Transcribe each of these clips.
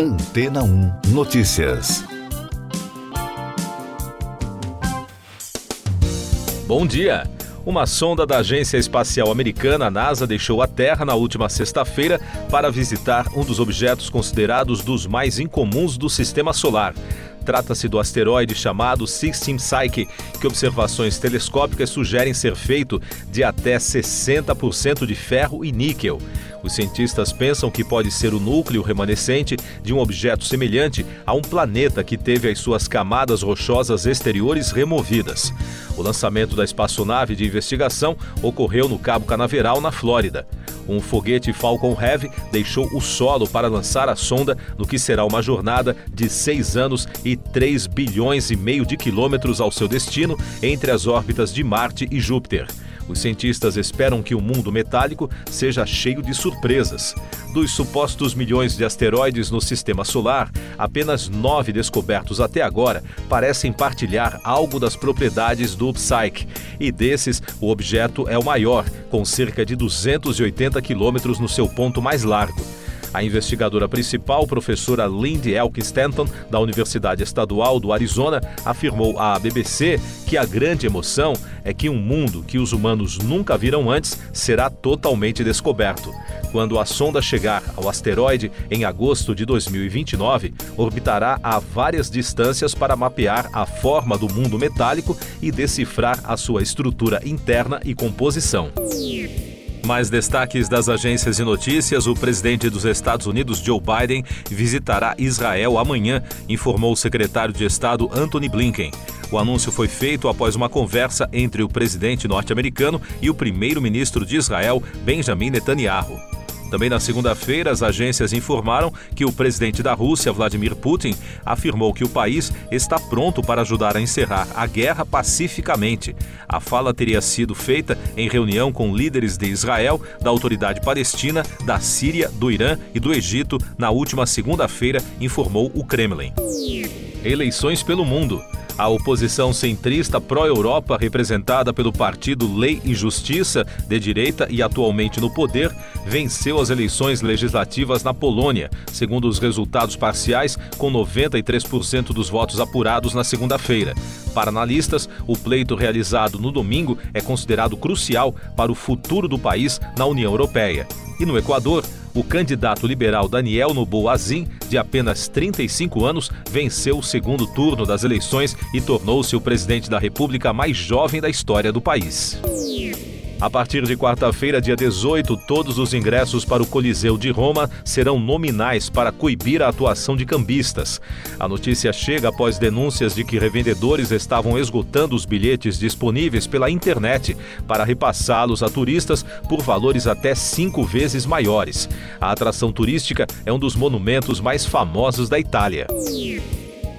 Antena 1 Notícias. Bom dia. Uma sonda da Agência Espacial Americana, NASA, deixou a Terra na última sexta-feira para visitar um dos objetos considerados dos mais incomuns do sistema solar. Trata-se do asteroide chamado Sixteen Psyche, que observações telescópicas sugerem ser feito de até 60% de ferro e níquel. Os cientistas pensam que pode ser o núcleo remanescente de um objeto semelhante a um planeta que teve as suas camadas rochosas exteriores removidas. O lançamento da espaçonave de investigação ocorreu no Cabo Canaveral, na Flórida. Um foguete Falcon Heavy deixou o solo para lançar a sonda no que será uma jornada de seis anos e 3 bilhões e meio de quilômetros ao seu destino entre as órbitas de Marte e Júpiter. Os cientistas esperam que o mundo metálico seja cheio de surpresas. Dos supostos milhões de asteroides no sistema solar, apenas nove descobertos até agora parecem partilhar algo das propriedades do Psyche. E desses, o objeto é o maior, com cerca de 280 quilômetros no seu ponto mais largo. A investigadora principal, professora Lindy Elkin Stanton, da Universidade Estadual do Arizona, afirmou à BBC que a grande emoção é que um mundo que os humanos nunca viram antes será totalmente descoberto. Quando a sonda chegar ao asteroide em agosto de 2029, orbitará a várias distâncias para mapear a forma do mundo metálico e decifrar a sua estrutura interna e composição. Mais destaques das agências de notícias: o presidente dos Estados Unidos, Joe Biden, visitará Israel amanhã, informou o secretário de Estado Anthony Blinken. O anúncio foi feito após uma conversa entre o presidente norte-americano e o primeiro-ministro de Israel, Benjamin Netanyahu. Também na segunda-feira, as agências informaram que o presidente da Rússia, Vladimir Putin, afirmou que o país está pronto para ajudar a encerrar a guerra pacificamente. A fala teria sido feita em reunião com líderes de Israel, da Autoridade Palestina, da Síria, do Irã e do Egito na última segunda-feira, informou o Kremlin. Eleições pelo mundo. A oposição centrista pró-Europa, representada pelo partido Lei e Justiça, de direita e atualmente no poder, venceu as eleições legislativas na Polônia, segundo os resultados parciais, com 93% dos votos apurados na segunda-feira. Para analistas, o pleito realizado no domingo é considerado crucial para o futuro do país na União Europeia. E no Equador, o candidato liberal Daniel Noboa Azim, de apenas 35 anos, venceu o segundo turno das eleições e tornou-se o presidente da República mais jovem da história do país. A partir de quarta-feira, dia 18, todos os ingressos para o Coliseu de Roma serão nominais para coibir a atuação de cambistas. A notícia chega após denúncias de que revendedores estavam esgotando os bilhetes disponíveis pela internet para repassá-los a turistas por valores até cinco vezes maiores. A atração turística é um dos monumentos mais famosos da Itália.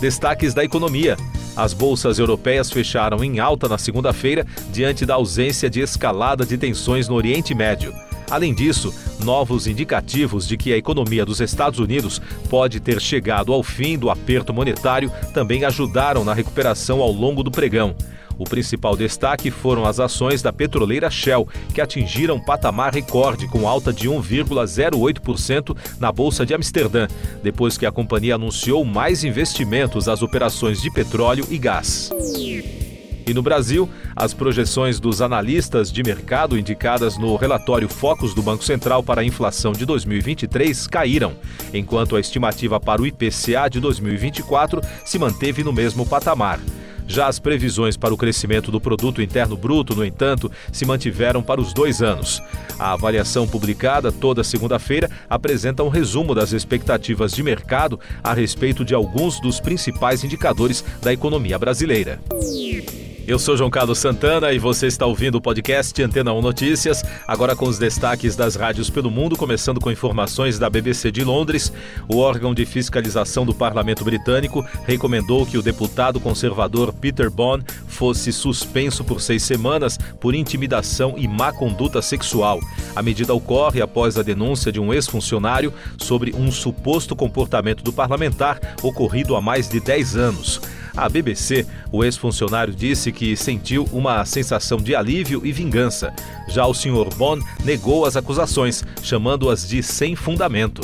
Destaques da economia. As bolsas europeias fecharam em alta na segunda-feira diante da ausência de escalada de tensões no Oriente Médio. Além disso, novos indicativos de que a economia dos Estados Unidos pode ter chegado ao fim do aperto monetário também ajudaram na recuperação ao longo do pregão. O principal destaque foram as ações da petroleira Shell, que atingiram patamar recorde com alta de 1,08% na Bolsa de Amsterdã, depois que a companhia anunciou mais investimentos às operações de petróleo e gás. E no Brasil, as projeções dos analistas de mercado indicadas no relatório Focus do Banco Central para a inflação de 2023 caíram, enquanto a estimativa para o IPCA de 2024 se manteve no mesmo patamar. Já as previsões para o crescimento do produto interno bruto, no entanto, se mantiveram para os dois anos. A avaliação publicada toda segunda-feira apresenta um resumo das expectativas de mercado a respeito de alguns dos principais indicadores da economia brasileira. Eu sou João Carlos Santana e você está ouvindo o podcast Antena 1 Notícias, agora com os destaques das rádios pelo mundo, começando com informações da BBC de Londres. O órgão de fiscalização do Parlamento Britânico recomendou que o deputado conservador Peter Bond fosse suspenso por seis semanas por intimidação e má conduta sexual. A medida ocorre após a denúncia de um ex-funcionário sobre um suposto comportamento do parlamentar ocorrido há mais de 10 anos. À BBC, o ex-funcionário disse que sentiu uma sensação de alívio e vingança. Já o Sr. Bond negou as acusações, chamando-as de sem fundamento.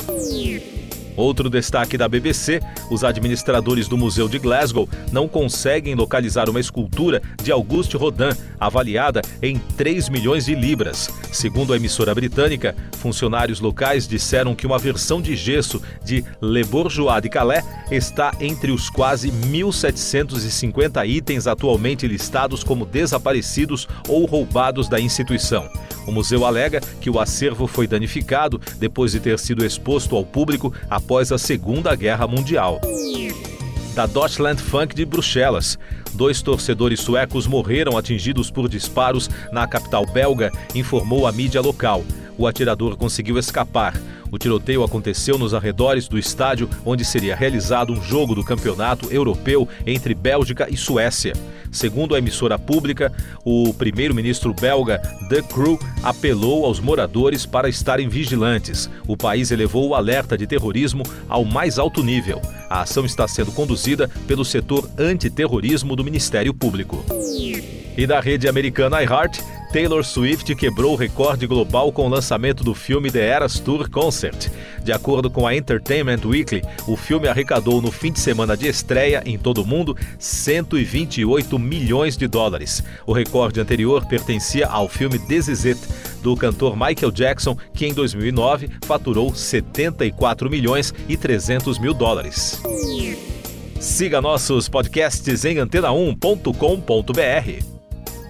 Outro destaque da BBC: os administradores do Museu de Glasgow não conseguem localizar uma escultura de Auguste Rodin, avaliada em 3 milhões de libras. Segundo a emissora britânica, funcionários locais disseram que uma versão de gesso de Le Bourgeois de Calais está entre os quase 1.750 itens atualmente listados como desaparecidos ou roubados da instituição. O museu alega que o acervo foi danificado depois de ter sido exposto ao público após a Segunda Guerra Mundial. Da Deutschland Funk de Bruxelas. Dois torcedores suecos morreram atingidos por disparos na capital belga, informou a mídia local. O atirador conseguiu escapar. O tiroteio aconteceu nos arredores do estádio onde seria realizado um jogo do campeonato europeu entre Bélgica e Suécia. Segundo a emissora pública, o primeiro-ministro belga De Croo apelou aos moradores para estarem vigilantes. O país elevou o alerta de terrorismo ao mais alto nível. A ação está sendo conduzida pelo setor antiterrorismo do Ministério Público. E da rede americana iHeart, Taylor Swift quebrou o recorde global com o lançamento do filme The Eras Tour Concert. De acordo com a Entertainment Weekly, o filme arrecadou no fim de semana de estreia em todo o mundo 128 milhões de dólares. O recorde anterior pertencia ao filme This Is It, do cantor Michael Jackson, que em 2009 faturou 74 milhões e 300 mil dólares. Siga nossos podcasts em antena1.com.br.